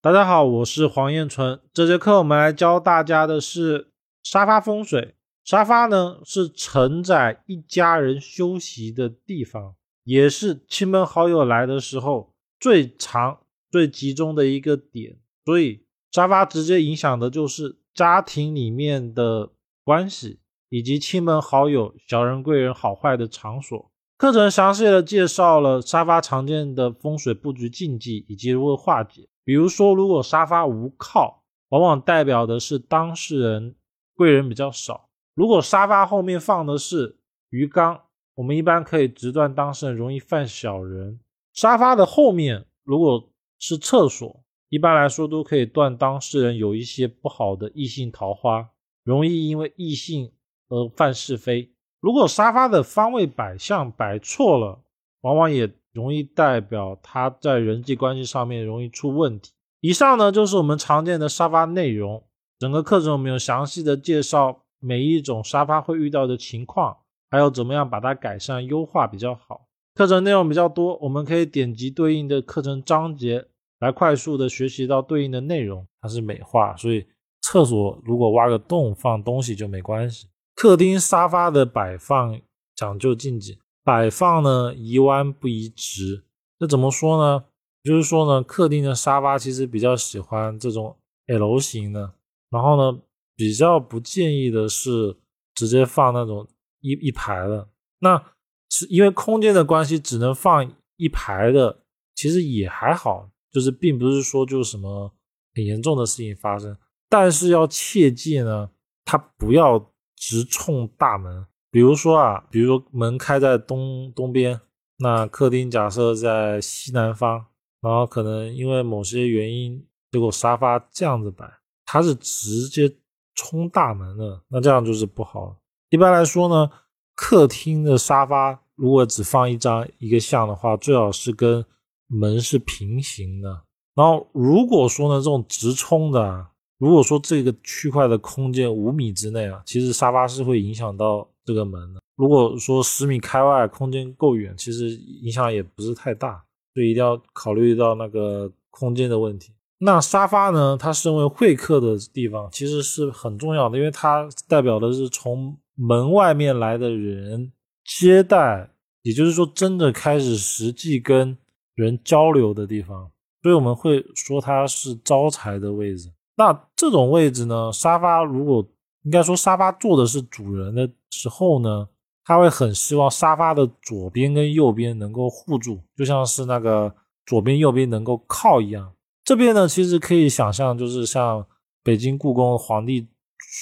大家好，我是黄彦纯。这节课我们来教大家的是沙发风水。沙发呢是承载一家人休息的地方，也是亲朋好友来的时候最长、最集中的一个点。所以沙发直接影响的就是家庭里面的关系，以及亲朋好友、小人贵人好坏的场所。课程详细的介绍了沙发常见的风水布局禁忌以及如何化解。比如说，如果沙发无靠，往往代表的是当事人贵人比较少。如果沙发后面放的是鱼缸，我们一般可以直断当事人容易犯小人。沙发的后面如果是厕所，一般来说都可以断当事人有一些不好的异性桃花，容易因为异性而犯是非。如果沙发的方位摆向摆错了，往往也容易代表他在人际关系上面容易出问题。以上呢就是我们常见的沙发内容。整个课程我们有详细的介绍每一种沙发会遇到的情况，还有怎么样把它改善优化比较好。课程内容比较多，我们可以点击对应的课程章节来快速的学习到对应的内容。它是美化，所以厕所如果挖个洞放东西就没关系。客厅沙发的摆放讲究禁忌，摆放呢宜弯不宜直。这怎么说呢？就是说呢，客厅的沙发其实比较喜欢这种 L 型的，然后呢，比较不建议的是直接放那种一一排的。那是因为空间的关系，只能放一排的，其实也还好，就是并不是说就什么很严重的事情发生。但是要切记呢，它不要。直冲大门，比如说啊，比如门开在东东边，那客厅假设在西南方，然后可能因为某些原因，结果沙发这样子摆，它是直接冲大门的，那这样就是不好。一般来说呢，客厅的沙发如果只放一张一个像的话，最好是跟门是平行的。然后如果说呢，这种直冲的。如果说这个区块的空间五米之内啊，其实沙发是会影响到这个门。如果说十米开外，空间够远，其实影响也不是太大，所以一定要考虑到那个空间的问题。那沙发呢，它身为会客的地方，其实是很重要的，因为它代表的是从门外面来的人接待，也就是说真的开始实际跟人交流的地方，所以我们会说它是招财的位置。那这种位置呢？沙发如果应该说沙发坐的是主人的时候呢，他会很希望沙发的左边跟右边能够护住，就像是那个左边右边能够靠一样。这边呢，其实可以想象，就是像北京故宫皇帝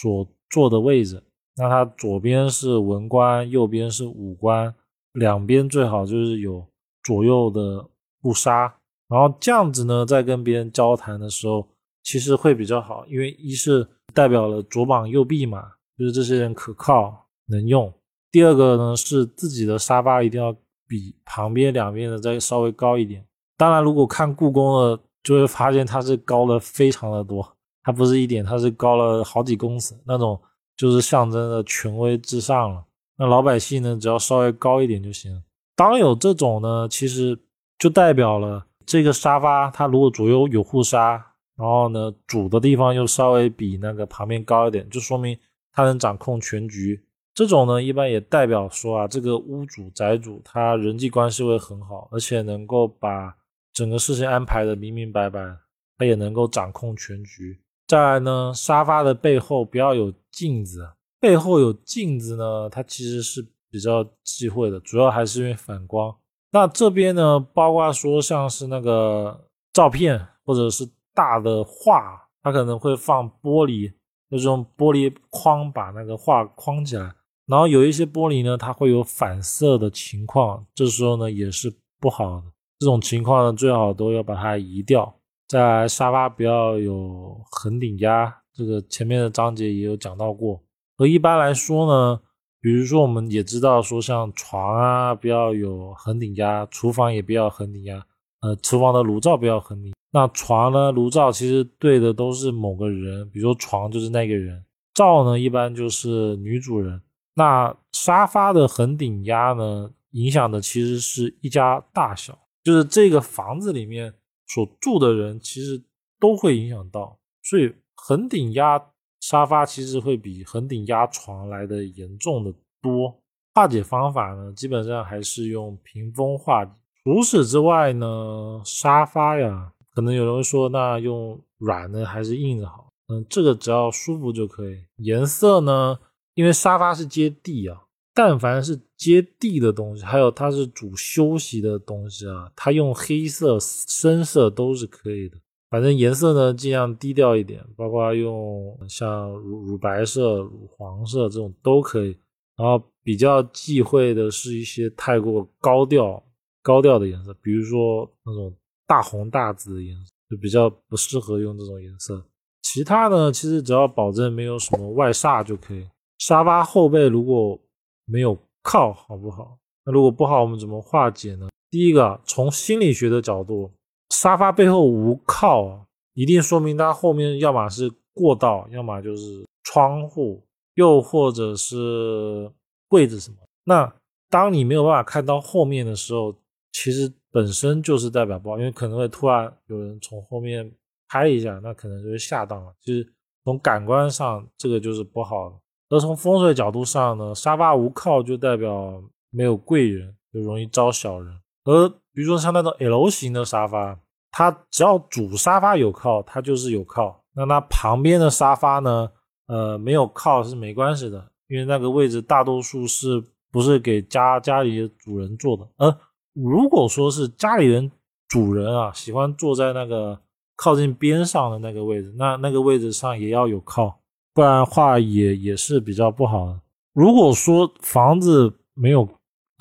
所坐的位置，那他左边是文官，右边是武官，两边最好就是有左右的布纱，然后这样子呢，在跟别人交谈的时候。其实会比较好，因为一是代表了左膀右臂嘛，就是这些人可靠能用。第二个呢是自己的沙发一定要比旁边两边的再稍微高一点。当然，如果看故宫的，就会发现它是高了非常的多，它不是一点，它是高了好几公尺，那种就是象征的权威至上了。那老百姓呢，只要稍微高一点就行。当有这种呢，其实就代表了这个沙发，它如果左右有护沙。然后呢，主的地方又稍微比那个旁边高一点，就说明他能掌控全局。这种呢，一般也代表说啊，这个屋主宅主他人际关系会很好，而且能够把整个事情安排的明明白白，他也能够掌控全局。再来呢，沙发的背后不要有镜子，背后有镜子呢，它其实是比较忌讳的，主要还是因为反光。那这边呢，包括说像是那个照片或者是。大的画，它可能会放玻璃，就这种玻璃框把那个画框起来。然后有一些玻璃呢，它会有反射的情况，这时候呢也是不好的。这种情况呢，最好都要把它移掉。在沙发不要有横顶压，这个前面的章节也有讲到过。而一般来说呢，比如说我们也知道说，像床啊不要有横顶压，厨房也不要横顶压，呃，厨房的炉灶不要横顶。那床呢？炉灶其实对的都是某个人，比如说床就是那个人，灶呢一般就是女主人。那沙发的横顶压呢，影响的其实是一家大小，就是这个房子里面所住的人，其实都会影响到。所以横顶压沙发其实会比横顶压床来的严重的多。化解方法呢，基本上还是用屏风化解。除此之外呢，沙发呀，可能有人会说，那用软的还是硬的好？嗯，这个只要舒服就可以。颜色呢，因为沙发是接地啊，但凡是接地的东西，还有它是主休息的东西啊，它用黑色、深色都是可以的。反正颜色呢，尽量低调一点，包括用像乳乳白色、乳黄色这种都可以。然后比较忌讳的是一些太过高调、高调的颜色，比如说那种大红大紫的颜色，就比较不适合用这种颜色。其他呢，其实只要保证没有什么外煞就可以。沙发后背如果没有靠，好不好？那如果不好，我们怎么化解呢？第一个，从心理学的角度，沙发背后无靠，一定说明它后面要么是过道，要么就是窗户。又或者是柜子什么？那当你没有办法看到后面的时候，其实本身就是代表不好，因为可能会突然有人从后面拍一下，那可能就是下当了。其实从感官上，这个就是不好的。而从风水角度上呢，沙发无靠就代表没有贵人，就容易招小人。而比如说像那种 L 型的沙发，它只要主沙发有靠，它就是有靠。那它旁边的沙发呢？呃，没有靠是没关系的，因为那个位置大多数是不是给家家里主人坐的？而如果说是家里人主人啊，喜欢坐在那个靠近边上的那个位置，那那个位置上也要有靠，不然话也也是比较不好的。如果说房子没有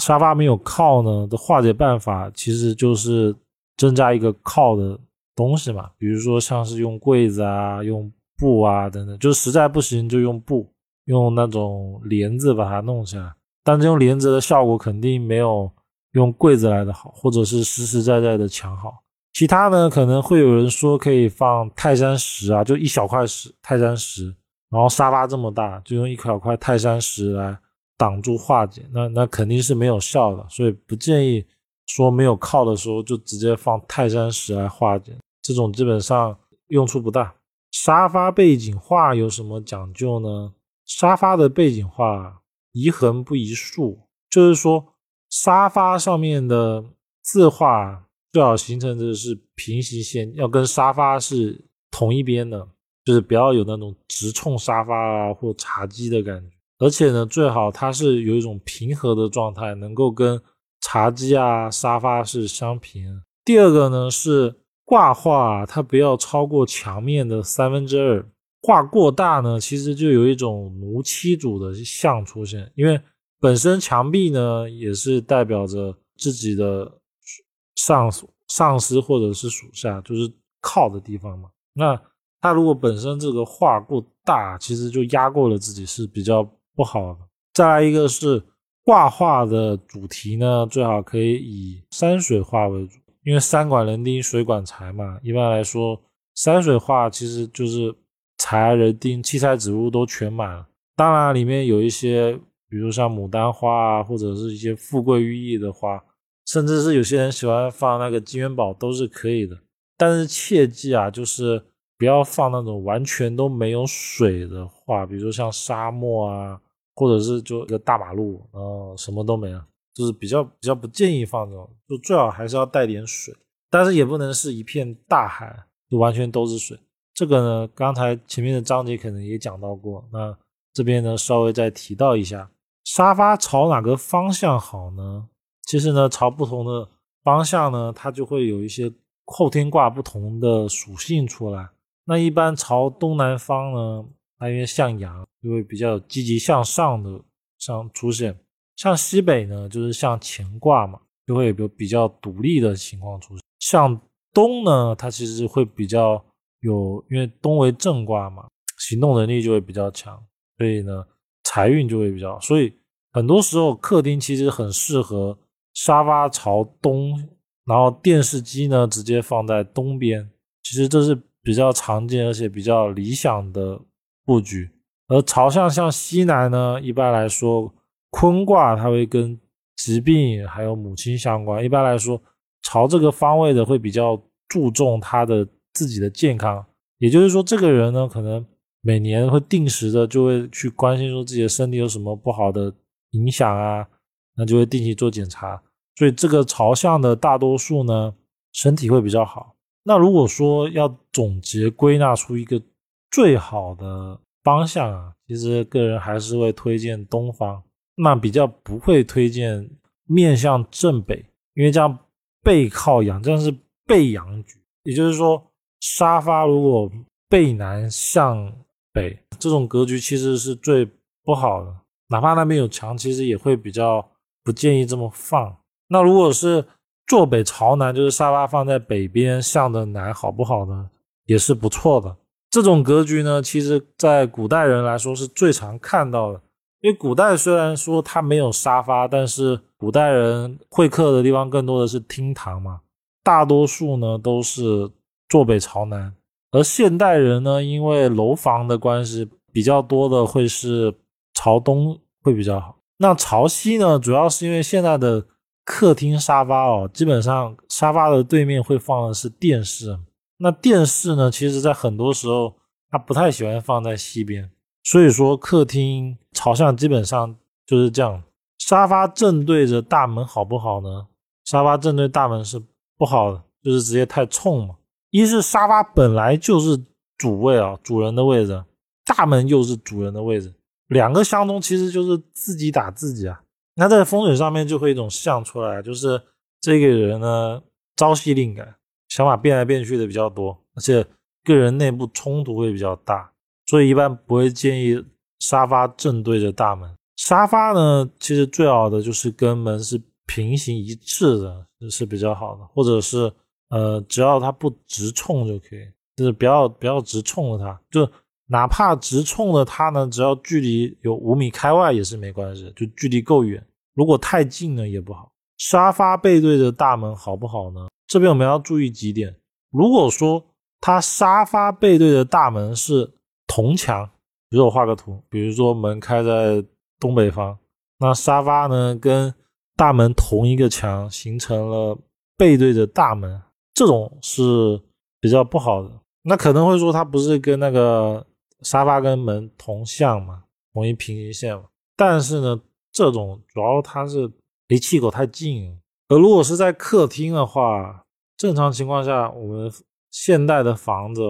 沙发没有靠呢的化解办法，其实就是增加一个靠的东西嘛，比如说像是用柜子啊，用。布啊，等等，就实在不行就用布，用那种帘子把它弄起来。但这种帘子的效果肯定没有用柜子来的好，或者是实实在在的墙好。其他呢，可能会有人说可以放泰山石啊，就一小块石，泰山石，然后沙发这么大，就用一小块泰山石来挡住化解。那那肯定是没有效的，所以不建议说没有靠的时候就直接放泰山石来化解，这种基本上用处不大。沙发背景画有什么讲究呢？沙发的背景画宜横不宜竖，就是说沙发上面的字画最好形成的是平行线，要跟沙发是同一边的，就是不要有那种直冲沙发啊或茶几的感觉。而且呢，最好它是有一种平和的状态，能够跟茶几啊沙发是相平。第二个呢是。挂画它不要超过墙面的三分之二，画过大呢，其实就有一种奴妻主的像出现。因为本身墙壁呢，也是代表着自己的上上司或者是属下，就是靠的地方嘛。那他如果本身这个画过大，其实就压过了自己，是比较不好的。再来一个是挂画的主题呢，最好可以以山水画为主。因为山管人丁，水管财嘛。一般来说，山水画其实就是财、人丁、七彩植物都全满了。当然，里面有一些，比如像牡丹花啊，或者是一些富贵寓意的花，甚至是有些人喜欢放那个金元宝，都是可以的。但是切记啊，就是不要放那种完全都没有水的画，比如说像沙漠啊，或者是就一个大马路，然后什么都没了。就是比较比较不建议放这种，就最好还是要带点水，但是也不能是一片大海，就完全都是水。这个呢，刚才前面的章节可能也讲到过，那这边呢稍微再提到一下，沙发朝哪个方向好呢？其实呢，朝不同的方向呢，它就会有一些后天卦不同的属性出来。那一般朝东南方呢，它因为向阳，就会比较积极向上的上出现。像西北呢，就是像乾卦嘛，就会有比较独立的情况出现。向东呢，它其实会比较有，因为东为正卦嘛，行动能力就会比较强，所以呢，财运就会比较。所以很多时候客厅其实很适合沙发朝东，然后电视机呢直接放在东边，其实这是比较常见而且比较理想的布局。而朝向向西南呢，一般来说。坤卦它会跟疾病还有母亲相关。一般来说，朝这个方位的会比较注重他的自己的健康。也就是说，这个人呢，可能每年会定时的就会去关心说自己的身体有什么不好的影响啊，那就会定期做检查。所以这个朝向的大多数呢，身体会比较好。那如果说要总结归纳出一个最好的方向啊，其实个人还是会推荐东方，那比较不会推荐面向正北，因为这样背靠阳，这样是背阳局，也就是说。沙发如果背南向北，这种格局其实是最不好的。哪怕那边有墙，其实也会比较不建议这么放。那如果是坐北朝南，就是沙发放在北边向的南，好不好呢？也是不错的。这种格局呢，其实在古代人来说是最常看到的。因为古代虽然说它没有沙发，但是古代人会客的地方更多的是厅堂嘛，大多数呢都是。坐北朝南，而现代人呢，因为楼房的关系，比较多的会是朝东会比较好。那朝西呢，主要是因为现在的客厅沙发哦，基本上沙发的对面会放的是电视。那电视呢，其实在很多时候它不太喜欢放在西边，所以说客厅朝向基本上就是这样。沙发正对着大门好不好呢？沙发正对大门是不好的，就是直接太冲嘛。一是沙发本来就是主位啊，主人的位置，大门又是主人的位置，两个相冲其实就是自己打自己啊。那在风水上面就会一种象出来，就是这个人呢朝夕令改，想法变来变去的比较多，而且个人内部冲突会比较大，所以一般不会建议沙发正对着大门。沙发呢，其实最好的就是跟门是平行一致的，是比较好的，或者是。呃，只要它不直冲就可以，就是不要不要直冲着它，就哪怕直冲着它呢，只要距离有五米开外也是没关系，就距离够远。如果太近呢也不好。沙发背对着大门好不好呢？这边我们要注意几点。如果说它沙发背对着大门是同墙，比如我画个图，比如说门开在东北方，那沙发呢跟大门同一个墙，形成了背对着大门。这种是比较不好的，那可能会说它不是跟那个沙发跟门同向嘛，同一平行线嘛。但是呢，这种主要它是离气口太近。而如果是在客厅的话，正常情况下，我们现代的房子，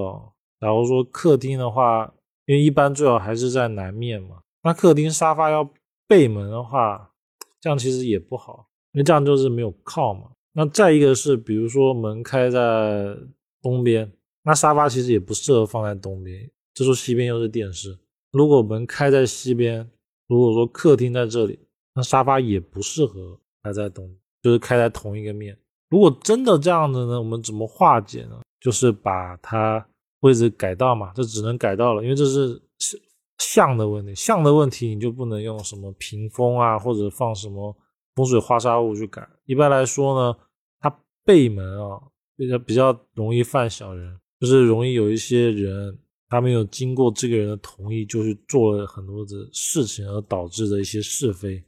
假如说客厅的话，因为一般最好还是在南面嘛，那客厅沙发要背门的话，这样其实也不好，因为这样就是没有靠嘛。那再一个是，比如说门开在东边，那沙发其实也不适合放在东边。这时候西边又是电视，如果门开在西边，如果说客厅在这里，那沙发也不适合开在东，就是开在同一个面。如果真的这样子呢，我们怎么化解呢？就是把它位置改到嘛，这只能改到了，因为这是向的问题，向的问题你就不能用什么屏风啊，或者放什么风水化煞物去改。一般来说呢。他背门啊，比较比较容易犯小人，就是容易有一些人，他没有经过这个人的同意，就是做了很多的事情，而导致的一些是非。